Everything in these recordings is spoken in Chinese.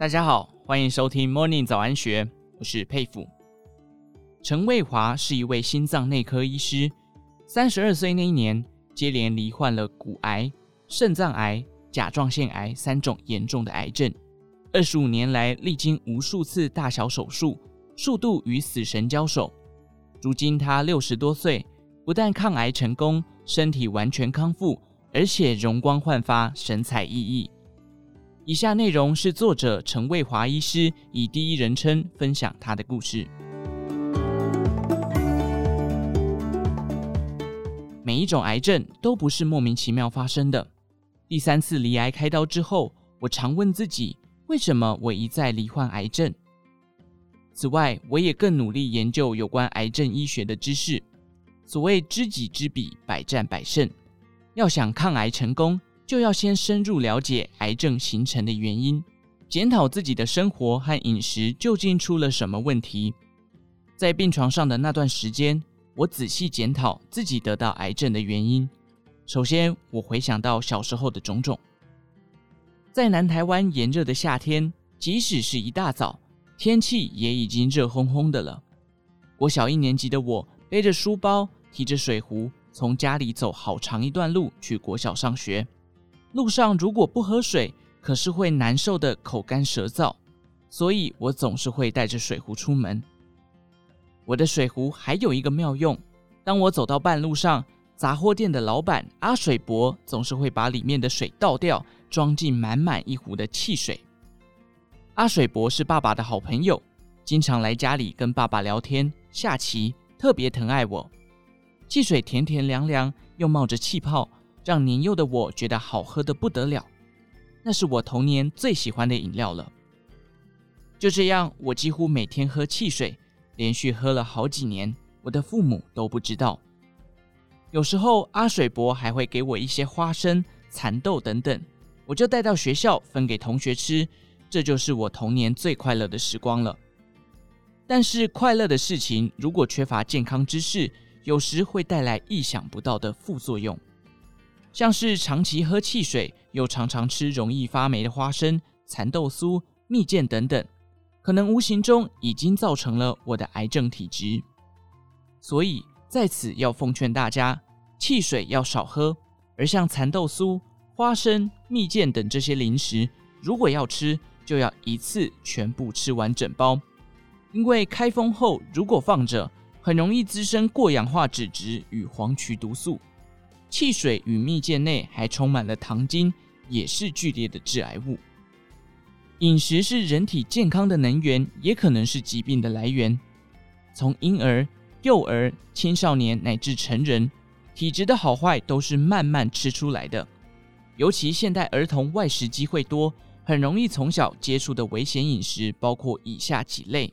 大家好，欢迎收听 Morning 早安学，我是佩甫。陈卫华是一位心脏内科医师，三十二岁那一年，接连罹患了骨癌、肾脏癌、甲状腺癌三种严重的癌症。二十五年来，历经无数次大小手术，数度与死神交手。如今他六十多岁，不但抗癌成功，身体完全康复，而且容光焕发，神采奕奕。以下内容是作者陈卫华医师以第一人称分享他的故事。每一种癌症都不是莫名其妙发生的。第三次离癌开刀之后，我常问自己：为什么我一再罹患癌症？此外，我也更努力研究有关癌症医学的知识。所谓知己知彼，百战百胜。要想抗癌成功，就要先深入了解癌症形成的原因，检讨自己的生活和饮食究竟出了什么问题。在病床上的那段时间，我仔细检讨自己得到癌症的原因。首先，我回想到小时候的种种。在南台湾炎热的夏天，即使是一大早，天气也已经热烘烘的了。国小一年级的我，背着书包，提着水壶，从家里走好长一段路去国小上学。路上如果不喝水，可是会难受的口干舌燥，所以我总是会带着水壶出门。我的水壶还有一个妙用，当我走到半路上，杂货店的老板阿水伯总是会把里面的水倒掉，装进满满一壶的汽水。阿水伯是爸爸的好朋友，经常来家里跟爸爸聊天、下棋，特别疼爱我。汽水甜甜凉凉，又冒着气泡。让年幼的我觉得好喝的不得了，那是我童年最喜欢的饮料了。就这样，我几乎每天喝汽水，连续喝了好几年，我的父母都不知道。有时候阿水伯还会给我一些花生、蚕豆等等，我就带到学校分给同学吃，这就是我童年最快乐的时光了。但是快乐的事情如果缺乏健康知识，有时会带来意想不到的副作用。像是长期喝汽水，又常常吃容易发霉的花生、蚕豆酥、蜜饯等等，可能无形中已经造成了我的癌症体质。所以在此要奉劝大家，汽水要少喝，而像蚕豆酥、花生、蜜饯等这些零食，如果要吃，就要一次全部吃完整包，因为开封后如果放着，很容易滋生过氧化脂质与黄曲毒素。汽水与蜜饯内还充满了糖精，也是剧烈的致癌物。饮食是人体健康的能源，也可能是疾病的来源。从婴儿、幼儿、青少年乃至成人，体质的好坏都是慢慢吃出来的。尤其现代儿童外食机会多，很容易从小接触的危险饮食包括以下几类：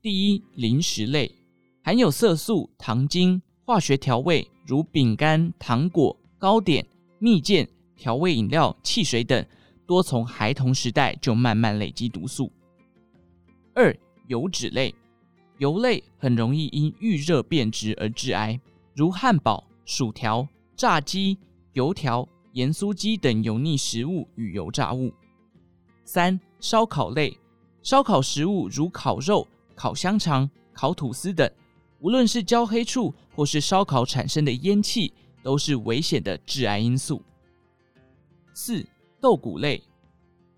第一，零食类，含有色素、糖精、化学调味。如饼干、糖果、糕点、蜜饯、调味饮料、汽水等，多从孩童时代就慢慢累积毒素。二、油脂类，油类很容易因遇热变质而致癌，如汉堡、薯条、炸鸡、油条、盐酥鸡等油腻食物与油炸物。三、烧烤类，烧烤食物如烤肉、烤香肠、烤吐司等。无论是焦黑处或是烧烤产生的烟气，都是危险的致癌因素。四、豆谷类，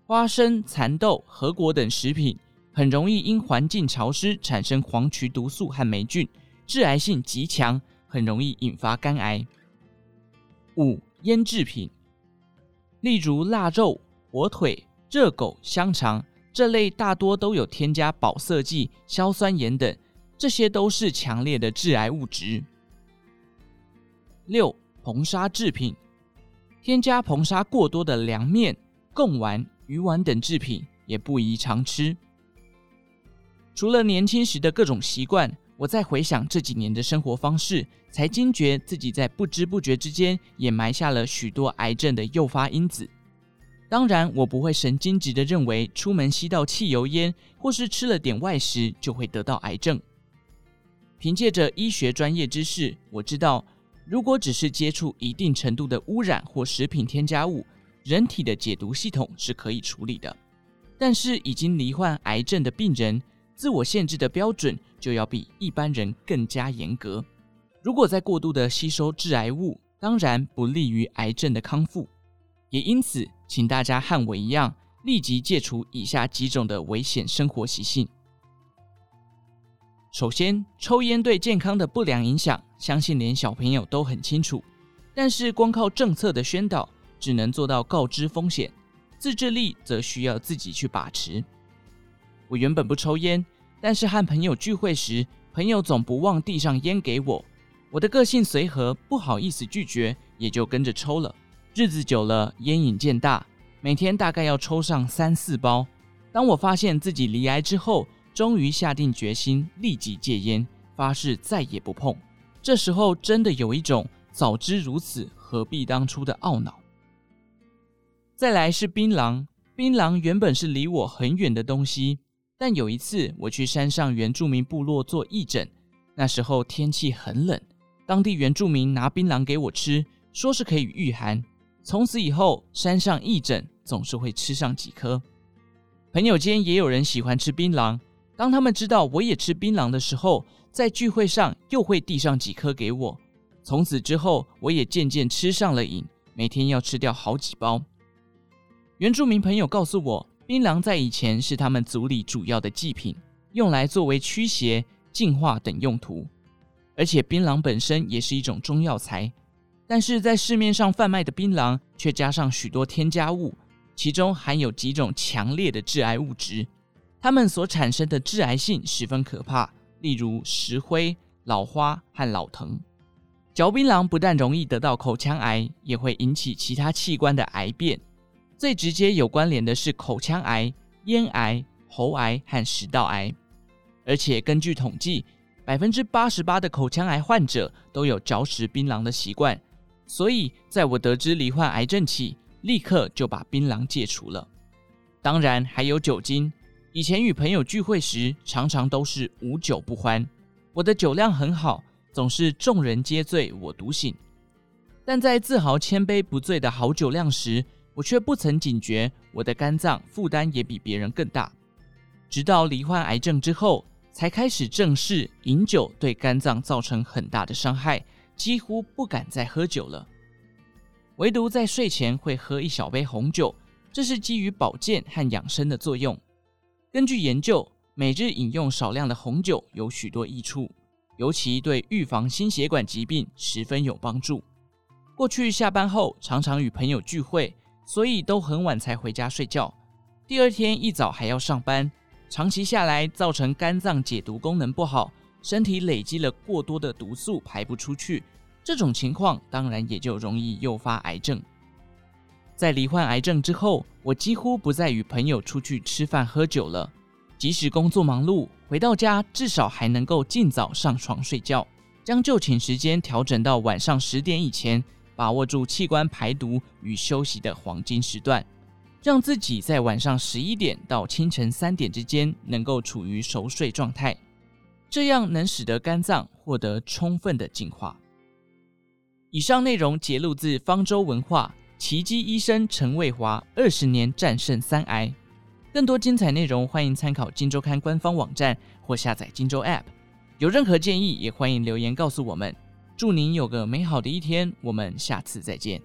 花生、蚕豆、核果等食品很容易因环境潮湿产生黄曲毒素和霉菌，致癌性极强，很容易引发肝癌。五、腌制品，例如腊肉、火腿、热狗、香肠这类，大多都有添加保色剂、硝酸盐等。这些都是强烈的致癌物质。六、硼砂制品，添加硼砂过多的凉面、贡丸、鱼丸等制品也不宜常吃。除了年轻时的各种习惯，我在回想这几年的生活方式，才惊觉自己在不知不觉之间也埋下了许多癌症的诱发因子。当然，我不会神经质地认为出门吸到汽油烟或是吃了点外食就会得到癌症。凭借着医学专业知识，我知道，如果只是接触一定程度的污染或食品添加物，人体的解毒系统是可以处理的。但是已经罹患癌症的病人，自我限制的标准就要比一般人更加严格。如果再过度的吸收致癌物，当然不利于癌症的康复。也因此，请大家和我一样，立即戒除以下几种的危险生活习性。首先，抽烟对健康的不良影响，相信连小朋友都很清楚。但是，光靠政策的宣导，只能做到告知风险，自制力则需要自己去把持。我原本不抽烟，但是和朋友聚会时，朋友总不忘递上烟给我，我的个性随和，不好意思拒绝，也就跟着抽了。日子久了，烟瘾渐大，每天大概要抽上三四包。当我发现自己罹癌之后，终于下定决心立即戒烟，发誓再也不碰。这时候真的有一种。早知如此，何必当初的懊恼。再来是槟榔，槟榔原本是离我很远的东西，但有一次我去山上原住民部落做义诊，那时候天气很冷，当地原住民拿槟榔给我吃，说是可以御寒。从此以后，山上义诊总是会吃上几颗。朋友间也有人喜欢吃槟榔，当他们知道我也吃槟榔的时候，在聚会上又会递上几颗给我。从此之后，我也渐渐吃上了瘾，每天要吃掉好几包。原住民朋友告诉我，槟榔在以前是他们族里主要的祭品，用来作为驱邪、净化等用途。而且槟榔本身也是一种中药材，但是在市面上贩卖的槟榔却加上许多添加物，其中含有几种强烈的致癌物质，它们所产生的致癌性十分可怕，例如石灰、老花和老藤。嚼槟榔不但容易得到口腔癌，也会引起其他器官的癌变。最直接有关联的是口腔癌、咽癌、喉癌和食道癌。而且根据统计，百分之八十八的口腔癌患者都有嚼食槟榔的习惯。所以，在我得知罹患癌症起，立刻就把槟榔戒除了。当然，还有酒精。以前与朋友聚会时，常常都是无酒不欢。我的酒量很好。总是众人皆醉我独醒，但在自豪千杯不醉的好酒量时，我却不曾警觉我的肝脏负担也比别人更大。直到罹患癌症之后，才开始正视饮酒对肝脏造成很大的伤害，几乎不敢再喝酒了。唯独在睡前会喝一小杯红酒，这是基于保健和养生的作用。根据研究，每日饮用少量的红酒有许多益处。尤其对预防心血管疾病十分有帮助。过去下班后常常与朋友聚会，所以都很晚才回家睡觉。第二天一早还要上班，长期下来造成肝脏解毒功能不好，身体累积了过多的毒素排不出去。这种情况当然也就容易诱发癌症。在罹患癌症之后，我几乎不再与朋友出去吃饭喝酒了。即使工作忙碌，回到家至少还能够尽早上床睡觉，将就寝时间调整到晚上十点以前，把握住器官排毒与休息的黄金时段，让自己在晚上十一点到清晨三点之间能够处于熟睡状态，这样能使得肝脏获得充分的净化。以上内容节录自方舟文化，奇迹医生陈卫华二十年战胜三癌。更多精彩内容，欢迎参考《金周刊》官方网站或下载《金周 App》。有任何建议，也欢迎留言告诉我们。祝您有个美好的一天，我们下次再见。